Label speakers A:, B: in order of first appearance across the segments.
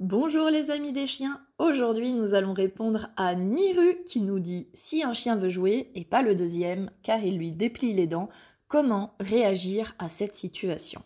A: Bonjour les amis des chiens, aujourd'hui nous allons répondre à Niru qui nous dit si un chien veut jouer et pas le deuxième car il lui déplie les dents, comment réagir à cette situation?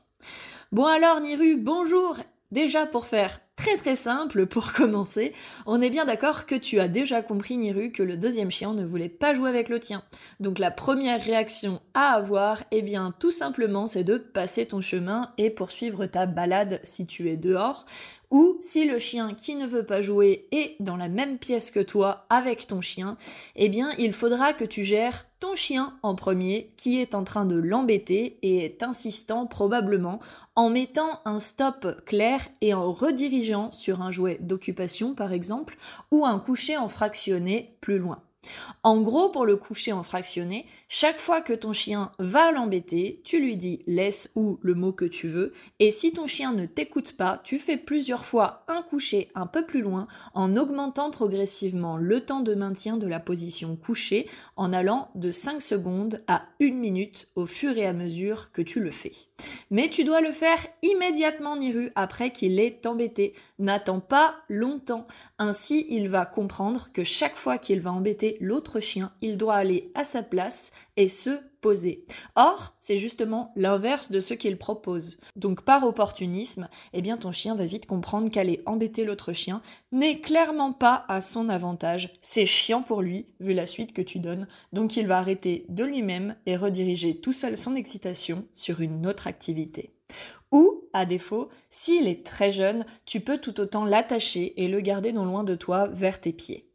A: Bon alors Niru, bonjour. Déjà pour faire très très simple pour commencer, on est bien d'accord que tu as déjà compris Niru que le deuxième chien ne voulait pas jouer avec le tien. Donc la première réaction à avoir, eh bien tout simplement c'est de passer ton chemin et poursuivre ta balade si tu es dehors ou si le chien qui ne veut pas jouer est dans la même pièce que toi avec ton chien, eh bien il faudra que tu gères ton chien en premier qui est en train de l'embêter et est insistant probablement en mettant un stop clair et en redirigeant sur un jouet d'occupation par exemple ou un coucher en fractionné plus loin. En gros, pour le coucher en fractionné, chaque fois que ton chien va l'embêter, tu lui dis laisse ou le mot que tu veux, et si ton chien ne t'écoute pas, tu fais plusieurs fois un coucher un peu plus loin en augmentant progressivement le temps de maintien de la position couchée en allant de 5 secondes à 1 minute au fur et à mesure que tu le fais. Mais tu dois le faire immédiatement, Niru, après qu'il ait embêté. N'attends pas longtemps. Ainsi, il va comprendre que chaque fois qu'il va embêter l'autre chien, il doit aller à sa place et se poser. Or, c'est justement l'inverse de ce qu'il propose. Donc par opportunisme, eh bien ton chien va vite comprendre qu'aller embêter l'autre chien n'est clairement pas à son avantage. C'est chiant pour lui, vu la suite que tu donnes, donc il va arrêter de lui-même et rediriger tout seul son excitation sur une autre activité. Ou, à défaut, s'il est très jeune, tu peux tout autant l'attacher et le garder non loin de toi vers tes pieds.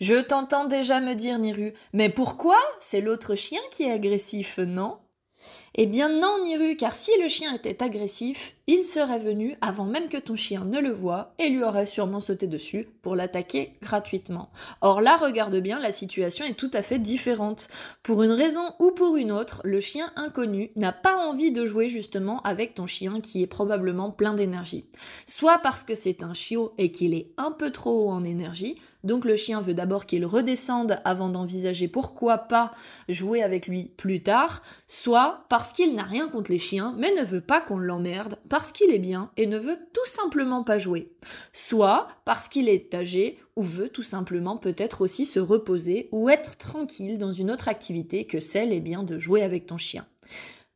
A: Je t'entends déjà me dire, Niru, mais pourquoi C'est l'autre chien qui est agressif, non? Eh bien non, Niru, car si le chien était agressif, il serait venu avant même que ton chien ne le voie et lui aurait sûrement sauté dessus pour l'attaquer gratuitement. Or là, regarde bien, la situation est tout à fait différente. Pour une raison ou pour une autre, le chien inconnu n'a pas envie de jouer justement avec ton chien qui est probablement plein d'énergie. Soit parce que c'est un chiot et qu'il est un peu trop haut en énergie, donc le chien veut d'abord qu'il redescende avant d'envisager pourquoi pas jouer avec lui plus tard, soit parce qu'il n'a rien contre les chiens mais ne veut pas qu'on l'emmerde parce qu'il est bien et ne veut tout simplement pas jouer, soit parce qu'il est âgé ou veut tout simplement peut-être aussi se reposer ou être tranquille dans une autre activité que celle est bien de jouer avec ton chien.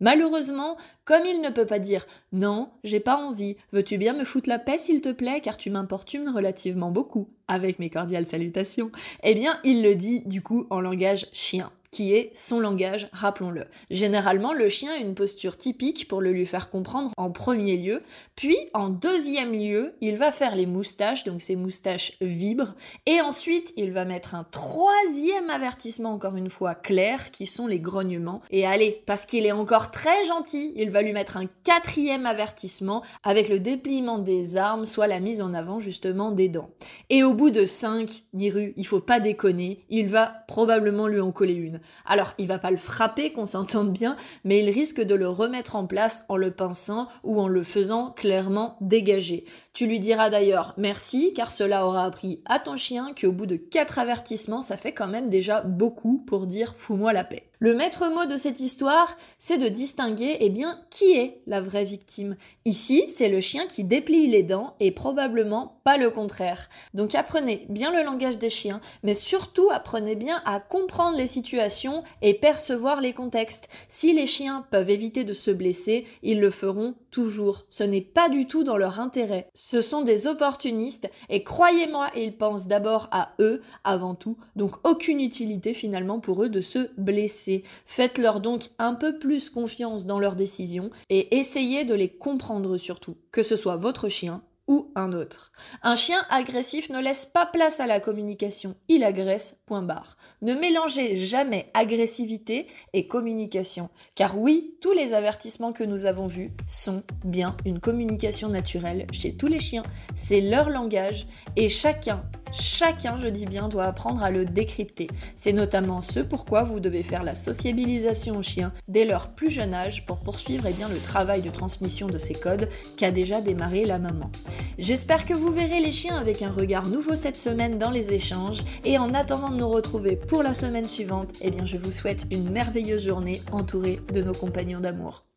A: Malheureusement, comme il ne peut pas dire non, j'ai pas envie, veux-tu bien me foutre la paix s'il te plaît car tu m'importunes relativement beaucoup, avec mes cordiales salutations, eh bien il le dit du coup en langage chien qui est son langage, rappelons-le. Généralement, le chien a une posture typique pour le lui faire comprendre en premier lieu, puis en deuxième lieu, il va faire les moustaches, donc ses moustaches vibrent, et ensuite il va mettre un troisième avertissement, encore une fois clair, qui sont les grognements. Et allez, parce qu'il est encore très gentil, il va lui mettre un quatrième avertissement avec le dépliement des armes, soit la mise en avant justement des dents. Et au bout de cinq, Niru, il faut pas déconner, il va probablement lui en coller une. Alors, il va pas le frapper, qu'on s'entende bien, mais il risque de le remettre en place en le pinçant ou en le faisant clairement dégager. Tu lui diras d'ailleurs merci, car cela aura appris à ton chien qu'au bout de quatre avertissements, ça fait quand même déjà beaucoup pour dire fous-moi la paix. Le maître mot de cette histoire, c'est de distinguer eh bien, qui est la vraie victime. Ici, c'est le chien qui déplie les dents et probablement pas le contraire. Donc apprenez bien le langage des chiens, mais surtout apprenez bien à comprendre les situations et percevoir les contextes. Si les chiens peuvent éviter de se blesser, ils le feront toujours. Ce n'est pas du tout dans leur intérêt. Ce sont des opportunistes et croyez-moi, ils pensent d'abord à eux avant tout, donc aucune utilité finalement pour eux de se blesser. Faites-leur donc un peu plus confiance dans leurs décisions et essayez de les comprendre surtout, que ce soit votre chien ou un autre. Un chien agressif ne laisse pas place à la communication, il agresse. Ne mélangez jamais agressivité et communication, car oui, tous les avertissements que nous avons vus sont bien une communication naturelle chez tous les chiens, c'est leur langage et chacun Chacun, je dis bien, doit apprendre à le décrypter. C'est notamment ce pourquoi vous devez faire la sociabilisation aux chiens dès leur plus jeune âge pour poursuivre eh bien, le travail de transmission de ces codes qu'a déjà démarré la maman. J'espère que vous verrez les chiens avec un regard nouveau cette semaine dans les échanges et en attendant de nous retrouver pour la semaine suivante, eh bien je vous souhaite une merveilleuse journée entourée de nos compagnons d'amour.